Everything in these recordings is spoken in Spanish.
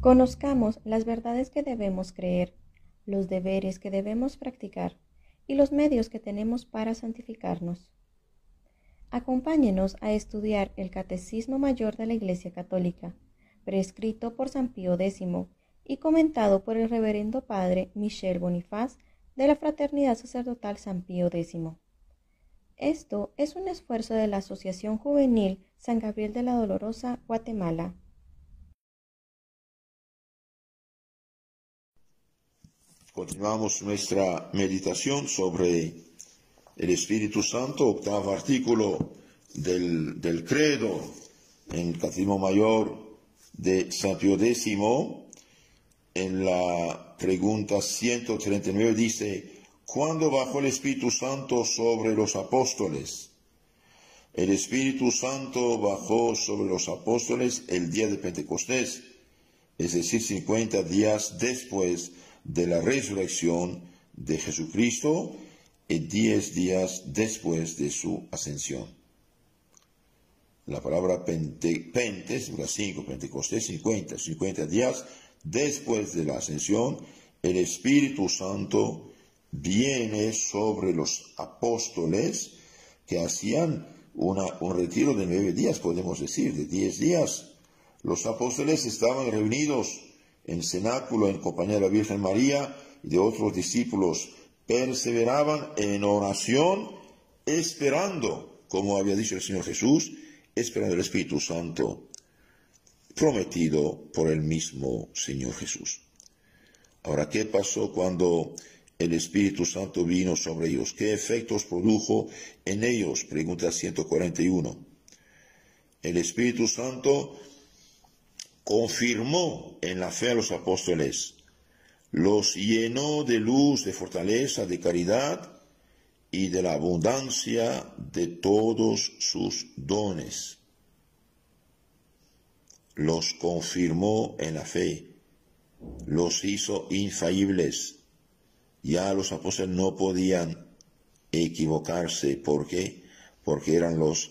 Conozcamos las verdades que debemos creer, los deberes que debemos practicar y los medios que tenemos para santificarnos. Acompáñenos a estudiar el Catecismo Mayor de la Iglesia Católica, prescrito por San Pío X y comentado por el Reverendo Padre Michel Bonifaz de la Fraternidad Sacerdotal San Pío X. Esto es un esfuerzo de la Asociación Juvenil San Gabriel de la Dolorosa, Guatemala. Continuamos nuestra meditación sobre el Espíritu Santo, octavo artículo del, credo en el Catecismo Mayor de San Pío X. En la pregunta 139 dice, ¿cuándo bajó el Espíritu Santo sobre los apóstoles? El Espíritu Santo bajó sobre los apóstoles el día de Pentecostés, es decir, 50 días después de la resurrección de Jesucristo y diez días después de su ascensión. La palabra pentes, 5, Pentecostés 50, 50 días después de la ascensión, el Espíritu Santo viene sobre los apóstoles que hacían una, un retiro de nueve días, podemos decir, de diez días. Los apóstoles estaban reunidos en cenáculo en compañía de la Virgen María y de otros discípulos, perseveraban en oración, esperando, como había dicho el Señor Jesús, esperando el Espíritu Santo prometido por el mismo Señor Jesús. Ahora, ¿qué pasó cuando el Espíritu Santo vino sobre ellos? ¿Qué efectos produjo en ellos? Pregunta 141. El Espíritu Santo confirmó en la fe a los apóstoles, los llenó de luz, de fortaleza, de caridad y de la abundancia de todos sus dones. Los confirmó en la fe, los hizo infalibles. Ya los apóstoles no podían equivocarse. ¿Por qué? Porque eran los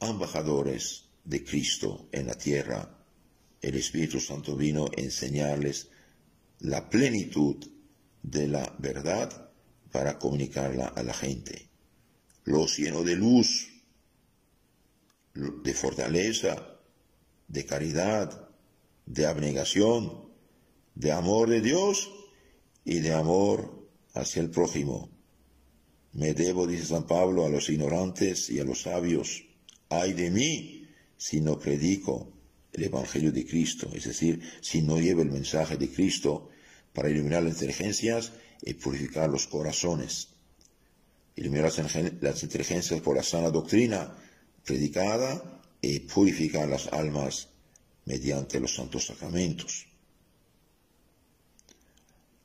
embajadores de Cristo en la tierra el Espíritu Santo vino a enseñarles la plenitud de la verdad para comunicarla a la gente. Los llenó de luz, de fortaleza, de caridad, de abnegación, de amor de Dios y de amor hacia el prójimo. Me debo, dice San Pablo, a los ignorantes y a los sabios. Ay de mí si no predico el Evangelio de Cristo, es decir, si no lleva el mensaje de Cristo para iluminar las inteligencias y purificar los corazones. Iluminar las inteligencias por la sana doctrina predicada y purificar las almas mediante los santos sacramentos.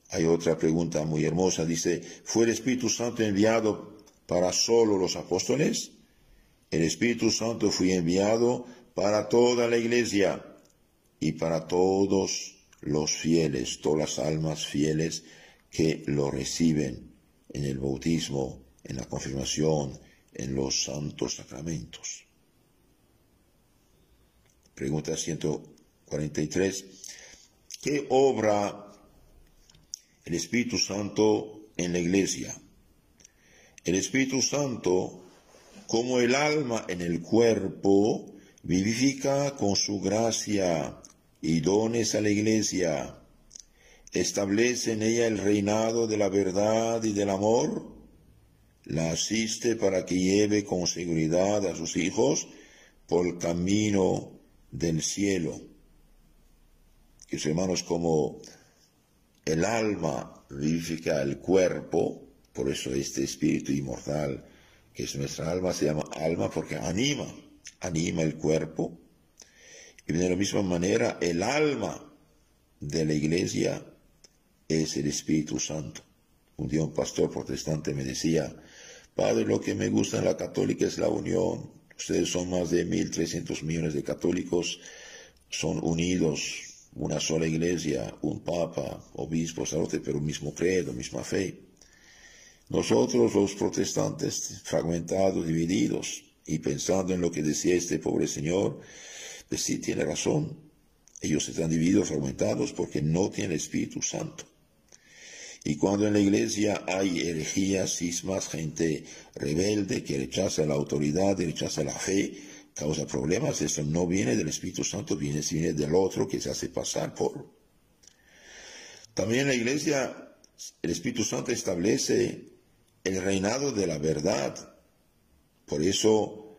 Hay otra pregunta muy hermosa, dice, ¿fue el Espíritu Santo enviado para solo los apóstoles? El Espíritu Santo fue enviado para toda la iglesia y para todos los fieles, todas las almas fieles que lo reciben en el bautismo, en la confirmación, en los santos sacramentos. Pregunta 143. ¿Qué obra el Espíritu Santo en la iglesia? El Espíritu Santo, como el alma en el cuerpo, vivifica con su gracia y dones a la iglesia, establece en ella el reinado de la verdad y del amor, la asiste para que lleve con seguridad a sus hijos por el camino del cielo. Que hermanos, como el alma vivifica el cuerpo, por eso este espíritu inmortal, que es nuestra alma, se llama alma porque anima anima el cuerpo. Y de la misma manera, el alma de la iglesia es el Espíritu Santo. Un día un pastor protestante me decía, Padre, lo que me gusta en la católica es la unión. Ustedes son más de 1.300 millones de católicos, son unidos, una sola iglesia, un papa, obispo, sacerdote, pero mismo credo, misma fe. Nosotros los protestantes, fragmentados, divididos, y pensando en lo que decía este pobre señor, pues sí tiene razón. Ellos están divididos, fragmentados, porque no tienen Espíritu Santo. Y cuando en la iglesia hay herejías, cismas, gente rebelde que rechaza la autoridad rechaza la fe, causa problemas, eso no viene del Espíritu Santo, viene, viene del otro que se hace pasar por. También en la iglesia el Espíritu Santo establece el reinado de la verdad. Por eso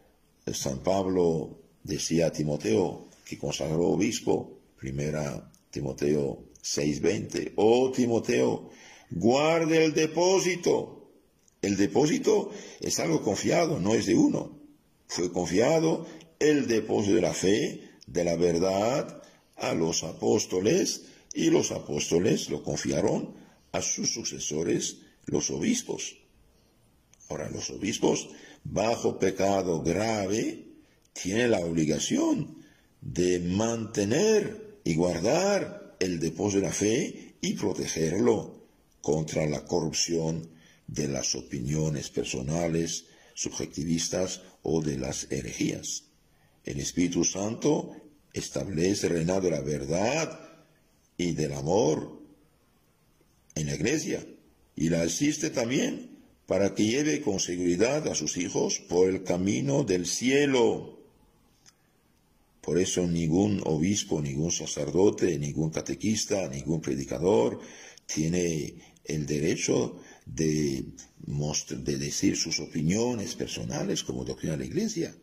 San Pablo decía a Timoteo, que consagró obispo, primera Timoteo 6:20, oh Timoteo, guarde el depósito. El depósito es algo confiado, no es de uno. Fue confiado el depósito de la fe, de la verdad, a los apóstoles, y los apóstoles lo confiaron a sus sucesores, los obispos. Ahora, los obispos, bajo pecado grave, tienen la obligación de mantener y guardar el depósito de la fe y protegerlo contra la corrupción de las opiniones personales, subjetivistas o de las herejías. El Espíritu Santo establece el reinado de la verdad y del amor en la iglesia y la asiste también para que lleve con seguridad a sus hijos por el camino del cielo. Por eso ningún obispo, ningún sacerdote, ningún catequista, ningún predicador tiene el derecho de, de decir sus opiniones personales como doctrina de la iglesia.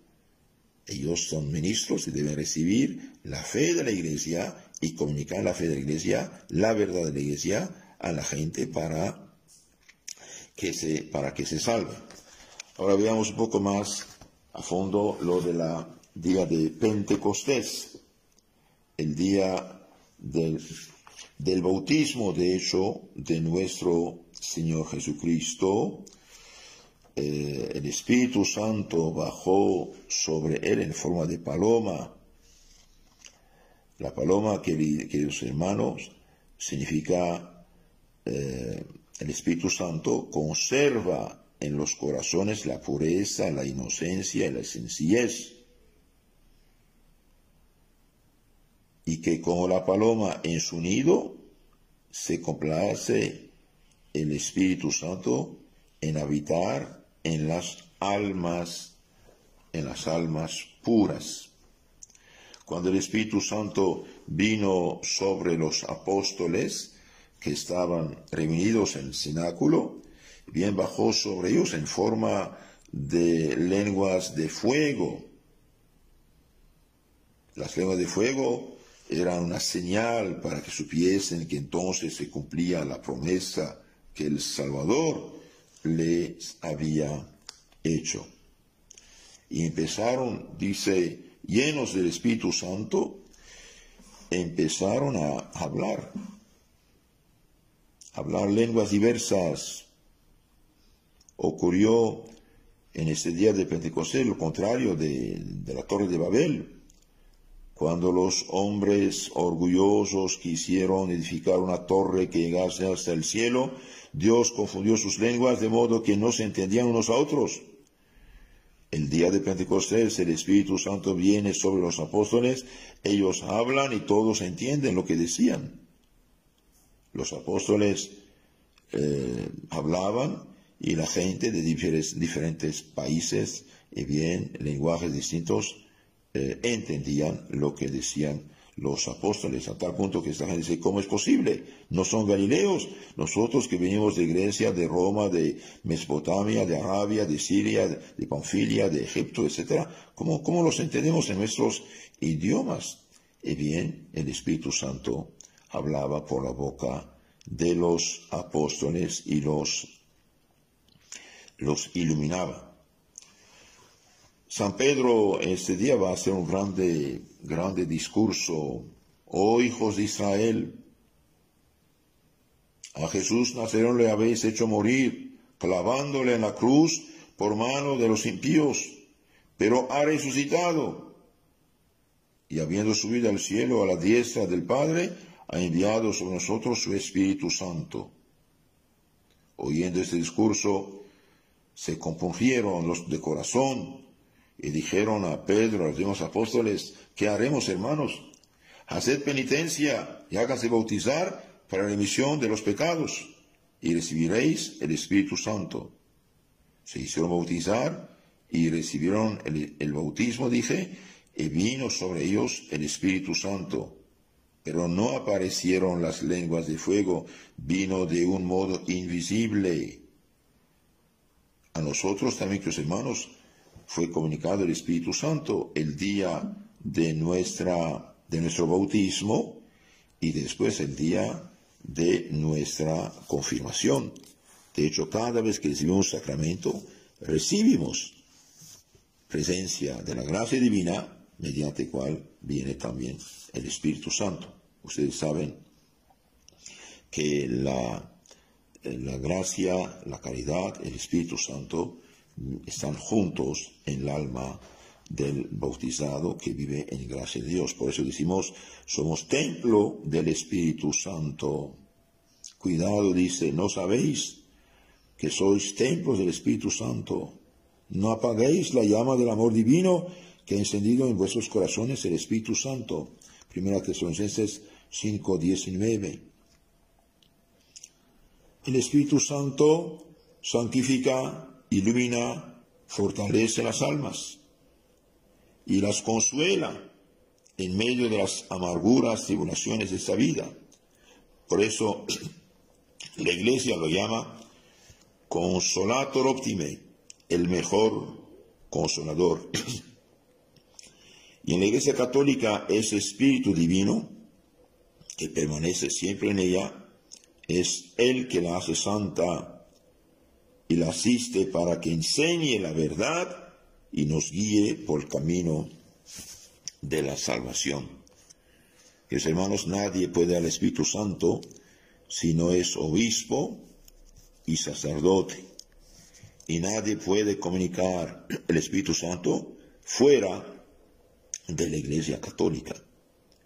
Ellos son ministros y deben recibir la fe de la iglesia y comunicar la fe de la iglesia, la verdad de la iglesia a la gente para que se, para que se salve. Ahora veamos un poco más a fondo lo de la día de Pentecostés, el día del, del bautismo, de hecho, de nuestro Señor Jesucristo, eh, el Espíritu Santo bajó sobre él en forma de paloma. La paloma, queridos hermanos, significa eh, el Espíritu Santo conserva en los corazones la pureza, la inocencia y la sencillez. Y que como la paloma en su nido se complace el Espíritu Santo en habitar en las almas, en las almas puras. Cuando el Espíritu Santo vino sobre los apóstoles que estaban reunidos en el cenáculo, bien bajó sobre ellos en forma de lenguas de fuego. Las lenguas de fuego eran una señal para que supiesen que entonces se cumplía la promesa que el Salvador les había hecho. Y empezaron, dice, llenos del Espíritu Santo, empezaron a hablar, hablar lenguas diversas. Ocurrió en este día de Pentecostés lo contrario de, de la Torre de Babel, cuando los hombres orgullosos quisieron edificar una torre que llegase hasta el cielo, Dios confundió sus lenguas de modo que no se entendían unos a otros. El día de Pentecostés el Espíritu Santo viene sobre los apóstoles, ellos hablan y todos entienden lo que decían. Los apóstoles eh, hablaban y la gente de diferentes, países y bien lenguajes distintos eh, entendían lo que decían los apóstoles, a tal punto que esta gente dice, ¿cómo es posible? No son galileos, nosotros que venimos de Grecia, de Roma, de Mesopotamia, de Arabia, de Siria, de Panfilia, de Egipto, etc. ¿Cómo, cómo los entendemos en nuestros idiomas? Y bien, el Espíritu Santo hablaba por la boca de los apóstoles y los, los iluminaba. San Pedro este día va a hacer un grande, grande discurso. Oh hijos de Israel, a Jesús Nazareno le habéis hecho morir, clavándole en la cruz por mano de los impíos, pero ha resucitado. Y habiendo subido al cielo a la diestra del Padre, ha enviado sobre nosotros su Espíritu Santo. Oyendo este discurso, se compungieron los de corazón y dijeron a Pedro, a los demás apóstoles, ¿qué haremos, hermanos? haced penitencia y háganse bautizar para la remisión de los pecados y recibiréis el Espíritu Santo. Se hicieron bautizar y recibieron el, bautismo, dije, y vino sobre ellos el Espíritu Santo. Pero no aparecieron las lenguas de fuego, vino de un modo invisible. A nosotros también, los hermanos, fue comunicado el Espíritu Santo el día de, nuestra, de nuestro bautismo y después el día de nuestra confirmación. De hecho, cada vez que recibimos un sacramento, recibimos presencia de la gracia divina, mediante cual viene también el Espíritu Santo. Ustedes saben que la, la gracia, la caridad, el Espíritu Santo están juntos en el alma del bautizado que vive en gracia de Dios. Por eso decimos, somos templo del Espíritu Santo. Cuidado, dice, ¿no sabéis que sois templos del Espíritu Santo? No apaguéis la llama del amor divino que ha encendido en vuestros corazones el Espíritu Santo. Primera Tesalonicenses 5:19. El Espíritu Santo santifica, ilumina, fortalece las almas y las consuela en medio de las amarguras, tribulaciones de esta vida. Por eso la iglesia lo llama consolator optime, el mejor consolador. y en la iglesia católica ese espíritu divino, que permanece siempre en ella, es el que la hace santa y la asiste para que enseñe la verdad y nos guíe por el camino de la salvación. Mis hermanos, nadie puede al Espíritu Santo si no es obispo y sacerdote. Y nadie puede comunicar el Espíritu Santo fuera de la Iglesia Católica.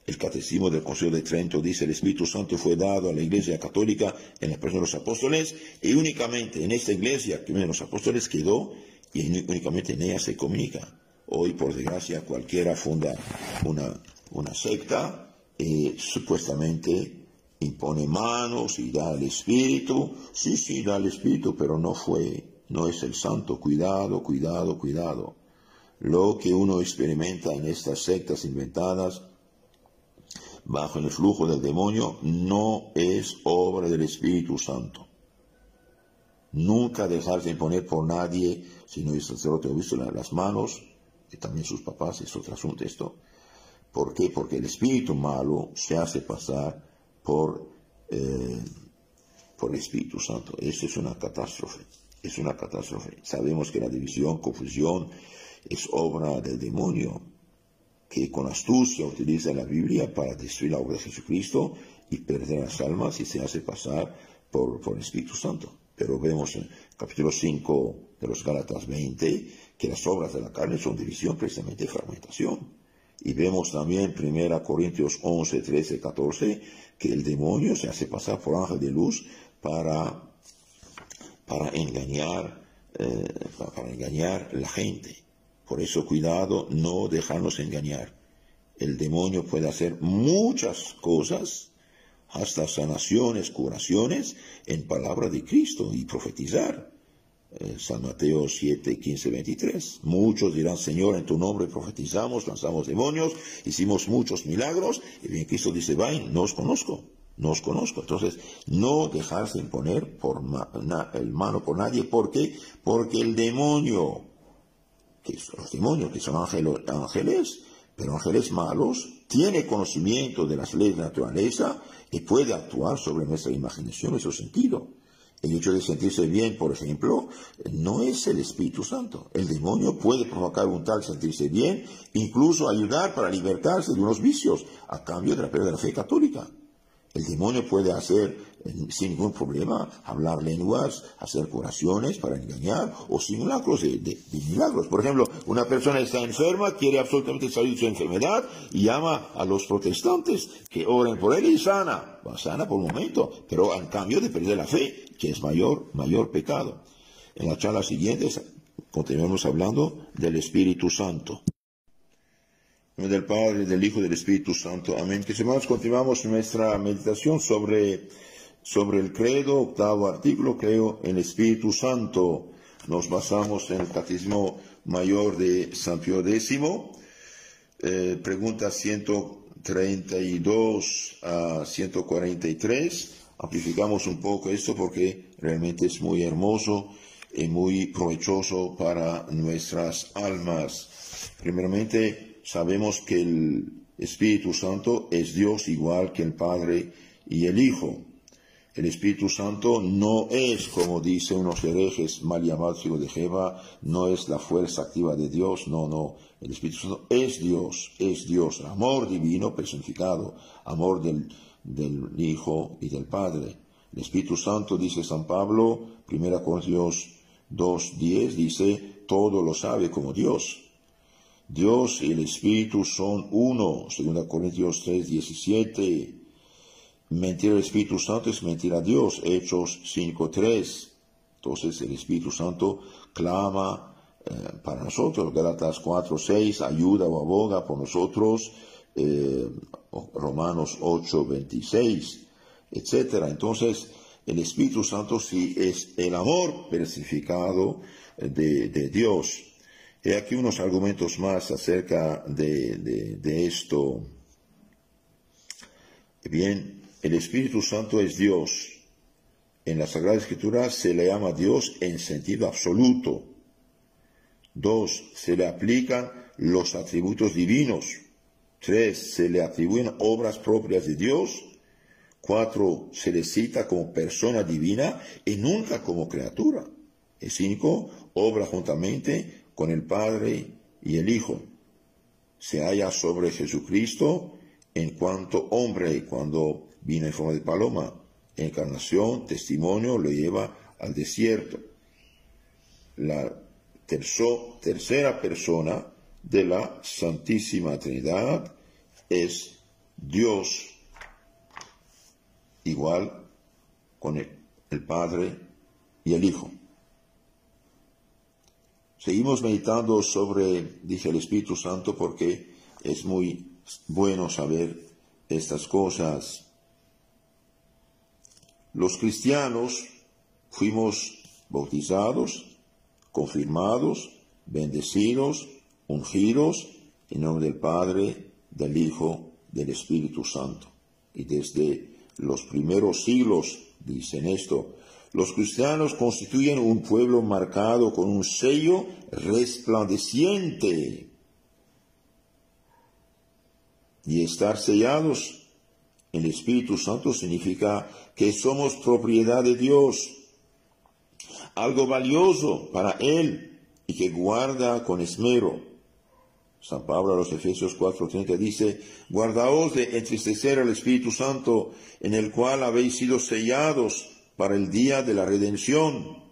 El Catecismo del Concilio de Trento dice el Espíritu Santo fue dado a la Iglesia Católica en la persona de los apóstoles y únicamente en esta iglesia que de los apóstoles quedó y únicamente en ella se comunica. Hoy, por desgracia, cualquiera funda una, una secta y supuestamente impone manos y da el Espíritu. Sí, sí, da el Espíritu, pero no fue, no es el santo. Cuidado, cuidado, cuidado. Lo que uno experimenta en estas sectas inventadas bajo el flujo del demonio no es obra del Espíritu Santo. Nunca dejarse imponer por nadie, si no es sacerdote o visto las manos, y también sus papás, es otro asunto esto. ¿Por qué? Porque el espíritu malo se hace pasar por, eh, por el Espíritu Santo. Eso es una catástrofe. Es una catástrofe. Sabemos que la división, confusión, es obra del demonio, que con astucia utiliza la Biblia para destruir la obra de Jesucristo y perder las almas y se hace pasar por, por el Espíritu Santo. Pero vemos en capítulo 5 de los Gálatas 20 que las obras de la carne son división, precisamente fragmentación. Y vemos también en 1 Corintios 11, 13, 14 que el demonio se hace pasar por ángel de luz para, para engañar, eh, para engañar la gente. Por eso cuidado, no dejarnos engañar. El demonio puede hacer muchas cosas hasta sanaciones, curaciones en palabra de Cristo y profetizar. Eh, San Mateo 7, 15, 23. Muchos dirán, Señor, en tu nombre profetizamos, lanzamos demonios, hicimos muchos milagros. Y bien Cristo dice, vain, no os conozco, no os conozco. Entonces, no dejarse imponer por el mano por nadie. ¿Por qué? Porque el demonio, que son los demonios, que son ángeles, pero ángeles malos, tiene conocimiento de las leyes de naturaleza y puede actuar sobre nuestra imaginación, nuestro sentido. El hecho de sentirse bien, por ejemplo, no es el Espíritu Santo. El demonio puede provocar un tal sentirse bien, incluso ayudar para libertarse de unos vicios, a cambio de la pérdida de la fe católica. El demonio puede hacer sin ningún problema, hablar lenguas, hacer curaciones para engañar o simulacros de, milagros. Por ejemplo, una persona está enferma, quiere absolutamente salir de su enfermedad y llama a los protestantes que oren por él y sana. Va sana por un momento, pero en cambio de perder la fe, que es mayor, mayor pecado. En la charla siguiente continuamos hablando del Espíritu Santo. del Padre, del Hijo y del Espíritu Santo. Amén. Que hermanos, continuamos nuestra meditación sobre, sobre el credo, octavo artículo, creo en el Espíritu Santo. Nos basamos en el Catecismo Mayor de San Pío X, eh, pregunta 132 a 143. Amplificamos un poco esto porque realmente es muy hermoso y muy provechoso para nuestras almas. Primeramente, sabemos que el Espíritu Santo es Dios igual que el Padre y el Hijo. El Espíritu Santo no es, como dicen unos herejes mal llamados Hijo de Jeva, no es la fuerza activa de Dios, no, no. El Espíritu Santo es Dios, es Dios, amor divino personificado, amor del, del Hijo y del Padre. El Espíritu Santo, dice San Pablo, 1 Corintios 2.10, dice, todo lo sabe como Dios. Dios y el Espíritu son uno, 2 Corintios 3, 17. Mentir al Espíritu Santo es mentir a Dios, Hechos 5, 3. Entonces el Espíritu Santo clama eh, para nosotros, Galatas 4, 6, ayuda o aboga por nosotros, eh, Romanos 8, 26, etc. Entonces el Espíritu Santo sí es el amor personificado de, de Dios. He aquí unos argumentos más acerca de, esto. Bien, el Espíritu Santo es Dios. En la Sagrada Escritura se le llama Dios en sentido absoluto. Dos, se le aplican los atributos divinos. Tres, se le atribuyen obras propias de Dios. Cuatro, se le cita como persona divina y nunca como criatura. Y cinco, obra juntamente con el Padre y el Hijo. Se halla sobre Jesucristo en cuanto hombre cuando vino en forma de paloma. Encarnación, testimonio, lo lleva al desierto. La tercera persona de la Santísima Trinidad es Dios, igual con el Padre y el Hijo. Seguimos meditando sobre, dice el Espíritu Santo, porque es muy bueno saber estas cosas. Los cristianos fuimos bautizados, confirmados, bendecidos, ungidos en nombre del Padre, del Hijo, del Espíritu Santo. Y desde los primeros siglos dicen esto, los cristianos constituyen un pueblo marcado con un sello resplandeciente. Y estar sellados el Espíritu Santo significa que somos propiedad de Dios, algo valioso para Él y que guarda con esmero. San Pablo a los Efesios 4:30 dice, guardaos de entristecer al Espíritu Santo, en el cual habéis sido sellados para el día de la redención.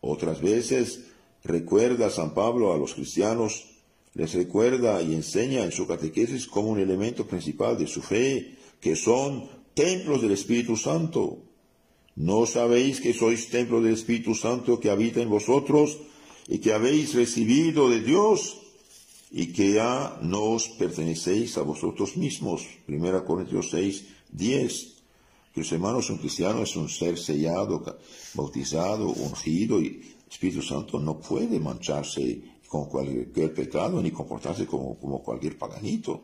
Otras veces recuerda San Pablo a los cristianos, les recuerda y enseña en su catequesis como un elemento principal de su fe, que son templos del Espíritu Santo. ¿No sabéis que sois templo del Espíritu Santo que habita en vosotros y que habéis recibido de Dios y que ya no os pertenecéis a vosotros mismos? 1 Corintios 6, 10 que los hermanos, un cristiano es un ser sellado, bautizado, ungido y Espíritu Santo no puede mancharse con cualquier pecado ni comportarse como, como cualquier paganito.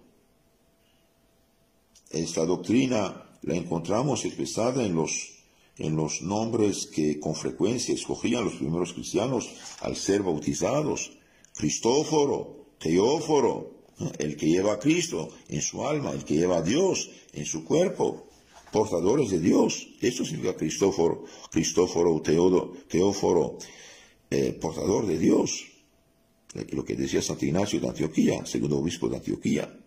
Esta doctrina la encontramos expresada en los, en los nombres que con frecuencia escogían los primeros cristianos al ser bautizados. Cristóforo, Teóforo, el que lleva a Cristo en su alma, el que lleva a Dios en su cuerpo portadores de Dios. Esto significa Cristóforo, Cristóforo, Teóforo, eh, portador de Dios. Lo que decía Santo Ignacio de Antioquía, segundo obispo de Antioquía.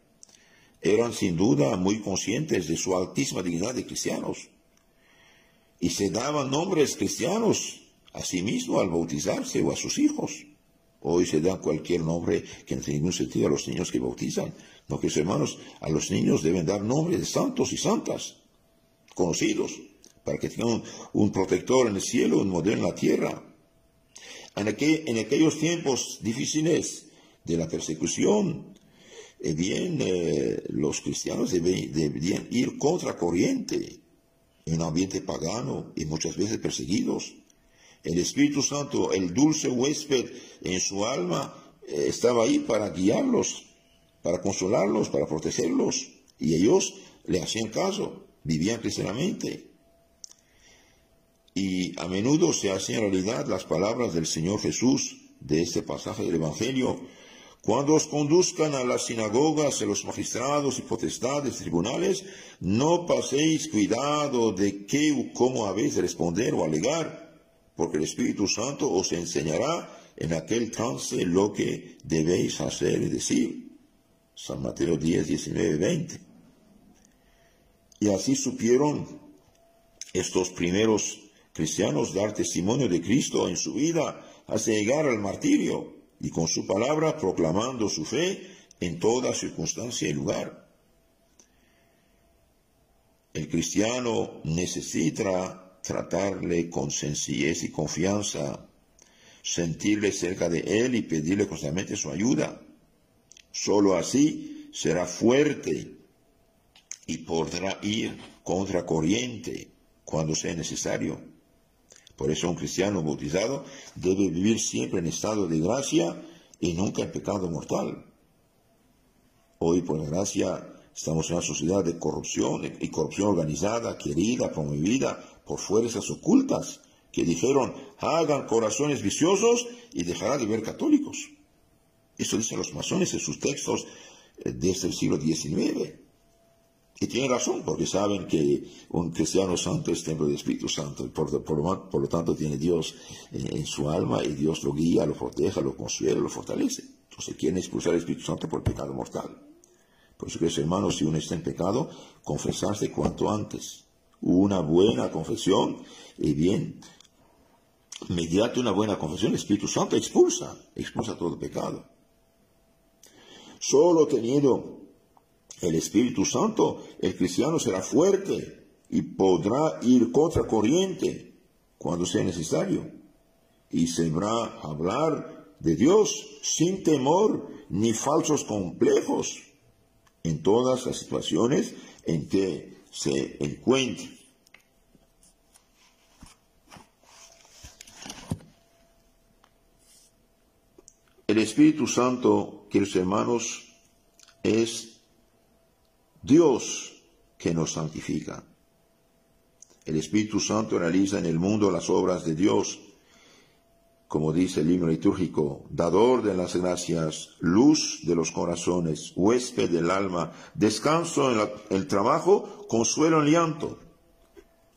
Eran sin duda muy conscientes de su altísima dignidad de cristianos. Y se daban nombres cristianos a sí mismos al bautizarse o a sus hijos. Hoy se dan cualquier nombre que no tiene ningún sentido a los niños que bautizan. No, que hermanos, a los niños deben dar nombres de santos y santas conocidos, para que tengan un, protector en el cielo, un modelo en la tierra. En, aquellos tiempos difíciles de la persecución. Eh bien, eh, los cristianos deben, deberían ir contra corriente en un ambiente pagano y muchas veces perseguidos. El Espíritu Santo, el dulce huésped en su alma, eh, estaba ahí para guiarlos, para consolarlos, para protegerlos. Y ellos le hacían caso, vivían cristianamente. Y a menudo se hacen realidad las palabras del Señor Jesús de este pasaje del Evangelio. Cuando os conduzcan a las sinagogas, a los magistrados y potestades, tribunales, no paséis cuidado de qué o cómo habéis de responder o alegar, porque el Espíritu Santo os enseñará en aquel trance lo que debéis hacer y decir. San Mateo 10, 19, 20. Y así supieron estos primeros cristianos dar testimonio de Cristo en su vida hasta llegar al martirio y con su palabra proclamando su fe en toda circunstancia y lugar. El cristiano necesita tratarle con sencillez y confianza, sentirle cerca de él y pedirle constantemente su ayuda. Solo así será fuerte y podrá ir contra corriente cuando sea necesario. Por eso un cristiano bautizado debe vivir siempre en estado de gracia y nunca en pecado mortal. Hoy, por gracia, estamos en una sociedad de corrupción y corrupción organizada, querida, promovida por fuerzas ocultas que dijeron, hagan corazones viciosos y dejará de ver católicos. Eso dicen los masones en sus textos eh, desde el siglo XIX. Y tienen razón, porque saben que un cristiano santo es templo del Espíritu Santo, y por, lo tanto tiene Dios en, su alma, y Dios lo guía, lo protege, lo consuela, lo fortalece. Entonces quieren expulsar el Espíritu Santo por pecado mortal. Por eso, que hermanos, si uno está en pecado, confesarse cuanto antes. Una buena confesión, y bien, mediante una buena confesión, el Espíritu Santo expulsa, expulsa todo pecado. Solo teniendo el Espíritu Santo, el cristiano será fuerte y podrá ir contra corriente cuando sea necesario. Y sabrá hablar de Dios sin temor ni falsos complejos en todas las situaciones en que se encuentre. El Espíritu Santo, queridos hermanos, es Dios que nos santifica. El Espíritu Santo realiza en el mundo las obras de Dios, como dice el himno litúrgico, dador de las gracias, luz de los corazones, huésped del alma, descanso en el trabajo, consuelo en llanto.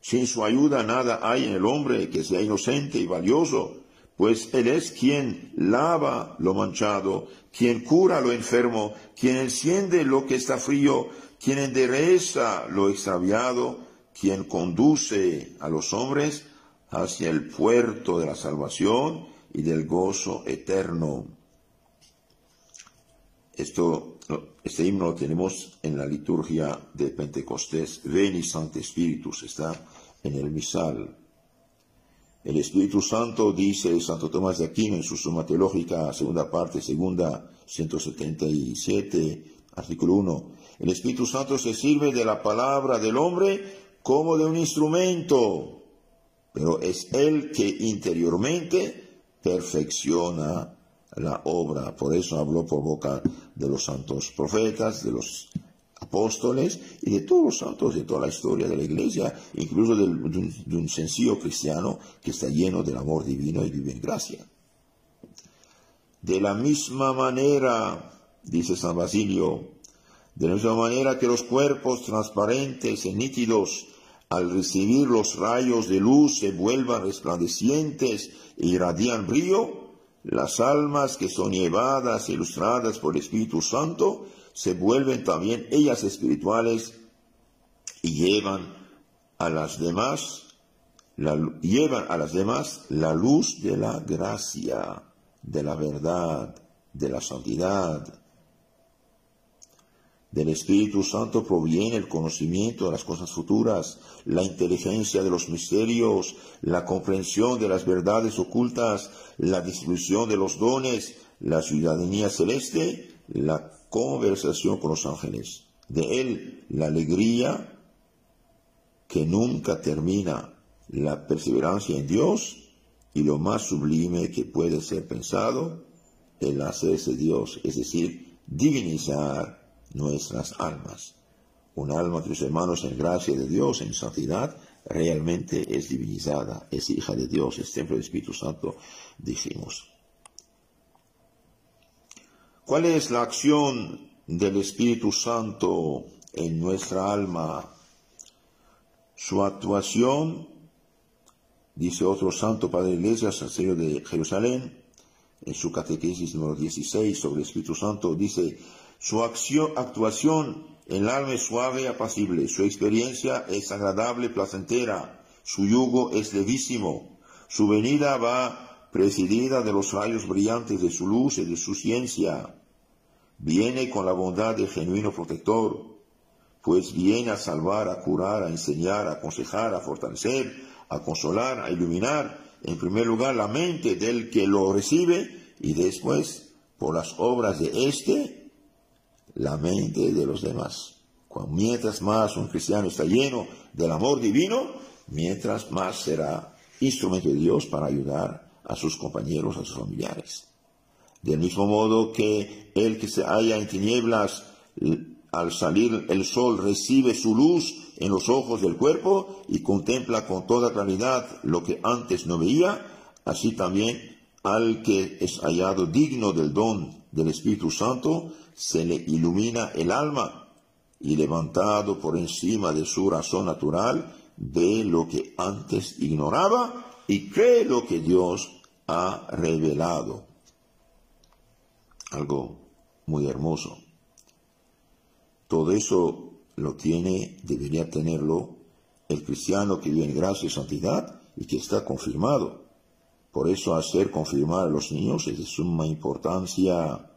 Sin su ayuda nada hay en el hombre que sea inocente y valioso, pues Él es quien lava lo manchado, quien cura lo enfermo, quien enciende lo que está frío, quien endereza lo extraviado, quien conduce a los hombres hacia el puerto de la salvación y del gozo eterno. Esto, este himno lo tenemos en la liturgia de Pentecostés. Veni Santo Espíritus está en el misal. El Espíritu Santo, dice Santo Tomás de Aquino en su Suma Teológica, segunda parte, segunda, 177, artículo 1, el Espíritu Santo se sirve de la palabra del hombre como de un instrumento, pero es Él que interiormente perfecciona la obra. Por eso habló por boca de los santos profetas, de los apóstoles y de todos los santos de toda la historia de la iglesia, incluso de, un, de un sencillo cristiano que está lleno del amor divino y vive en gracia. De la misma manera, dice San Basilio, de la misma manera que los cuerpos transparentes y nítidos al recibir los rayos de luz se vuelvan resplandecientes e irradian brillo, las almas que son llevadas e ilustradas por el Espíritu Santo se vuelven también ellas espirituales y llevan a las demás llevan a las demás la luz de la gracia, de la verdad, de la santidad, del Espíritu Santo proviene el conocimiento de las cosas futuras, la inteligencia de los misterios, la comprensión de las verdades ocultas, la distribución de los dones, la ciudadanía celeste, la conversación con los ángeles. De él la alegría que nunca termina, la perseverancia en Dios y lo más sublime que puede ser pensado, el hacerse Dios, es decir, divinizar nuestras almas. Un alma, tus hermanos, en gracia de Dios, en santidad, realmente es divinizada, es hija de Dios, es templo del Espíritu Santo, dijimos. ¿Cuál es la acción del Espíritu Santo en nuestra alma? Su actuación, dice otro santo Padre de Iglesia, Sacerdote de Jerusalén, en su catequesis número 16 sobre el Espíritu Santo, dice, su acción, actuación el alma es suave y apacible, su experiencia es agradable, placentera, su yugo es levísimo, su venida va presidida de los rayos brillantes de su luz y de su ciencia. Viene con la bondad del genuino protector, pues viene a salvar, a curar, a enseñar, a aconsejar, a fortalecer, a consolar, a iluminar, en primer lugar, la mente del que lo recibe y después, por las obras de éste, la mente de los demás. mientras más un cristiano está lleno del amor divino, mientras más será instrumento de Dios para ayudar a sus compañeros, a sus familiares. Del mismo modo que el que se halla en tinieblas, al salir el sol recibe su luz en los ojos del cuerpo y contempla con toda claridad lo que antes no veía, así también al que es hallado digno del don del Espíritu Santo, se le ilumina el alma y levantado por encima de su razón natural, ve lo que antes ignoraba y cree lo que Dios ha revelado. Algo muy hermoso. Todo eso lo tiene, debería tenerlo el cristiano que vive en gracia y santidad y que está confirmado. Por eso hacer confirmar a los niños es de suma importancia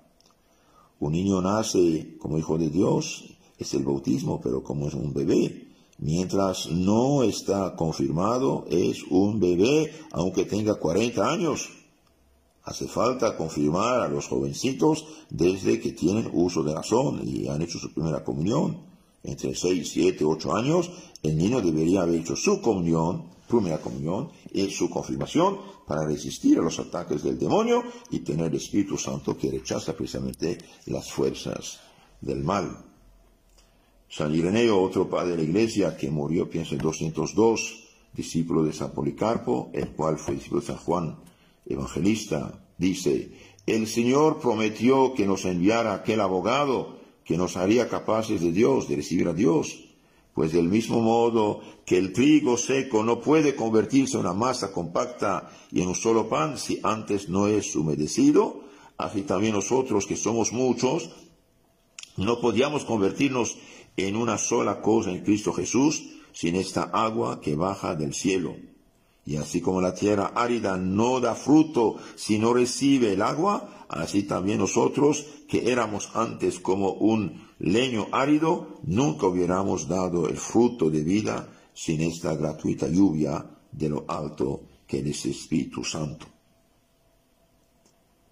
un niño nace como hijo de Dios, es el bautismo, pero como es un bebé. Mientras no está confirmado, es un bebé, aunque tenga 40 años. Hace falta confirmar a los jovencitos desde que tienen uso de razón y han hecho su primera comunión. Entre 6, 7, 8 años, el niño debería haber hecho su comunión, primera comunión, y su confirmación para resistir a los ataques del demonio y tener el Espíritu Santo que rechaza precisamente las fuerzas del mal. San Ireneo, otro padre de la iglesia que murió, pienso, en 202, discípulo de San Policarpo, el cual fue discípulo de San Juan Evangelista, dice, el Señor prometió que nos enviara aquel abogado que nos haría capaces de Dios, de recibir a Dios pues del mismo modo que el trigo seco no puede convertirse en una masa compacta y en un solo pan si antes no es humedecido, así también nosotros que somos muchos, no podíamos convertirnos en una sola cosa en Cristo Jesús sin esta agua que baja del cielo. Y así como la tierra árida no da fruto si no recibe el agua, así también nosotros que éramos antes como un leño árido, nunca hubiéramos dado el fruto de vida sin esta gratuita lluvia de lo alto que es el Espíritu Santo.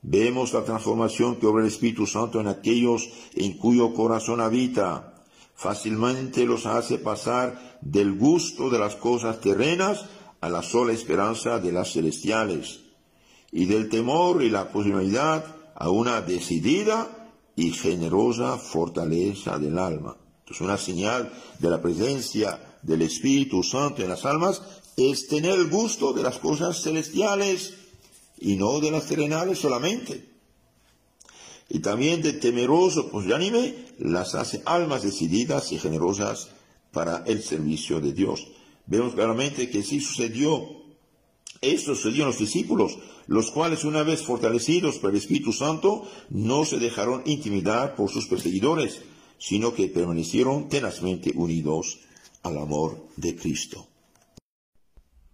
Vemos la transformación que obra el Espíritu Santo en aquellos en cuyo corazón habita. Fácilmente los hace pasar del gusto de las cosas terrenas a la sola esperanza de las celestiales, y del temor y la posibilidad a una decidida y generosa fortaleza del alma. Entonces una señal de la presencia del Espíritu Santo en las almas es tener el gusto de las cosas celestiales y no de las terrenales solamente. Y también de temeroso anime las hace almas decididas y generosas para el servicio de Dios. Vemos claramente que sí sucedió esto sucedió en los discípulos, los cuales una vez fortalecidos por el Espíritu Santo, no se dejaron intimidar por sus perseguidores, sino que permanecieron tenazmente unidos al amor de Cristo.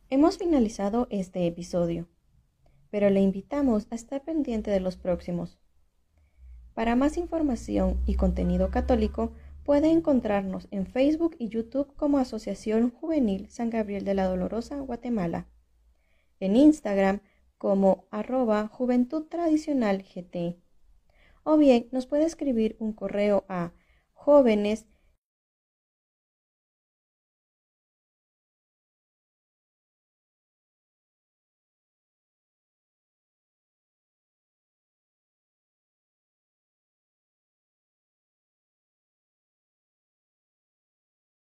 Hemos finalizado este episodio, pero le invitamos a estar pendiente de los próximos. Para más información y contenido católico, puede encontrarnos en Facebook y YouTube como Asociación Juvenil San Gabriel de la Dolorosa, Guatemala en Instagram como arroba juventud tradicional gt. O bien nos puede escribir un correo a jóvenes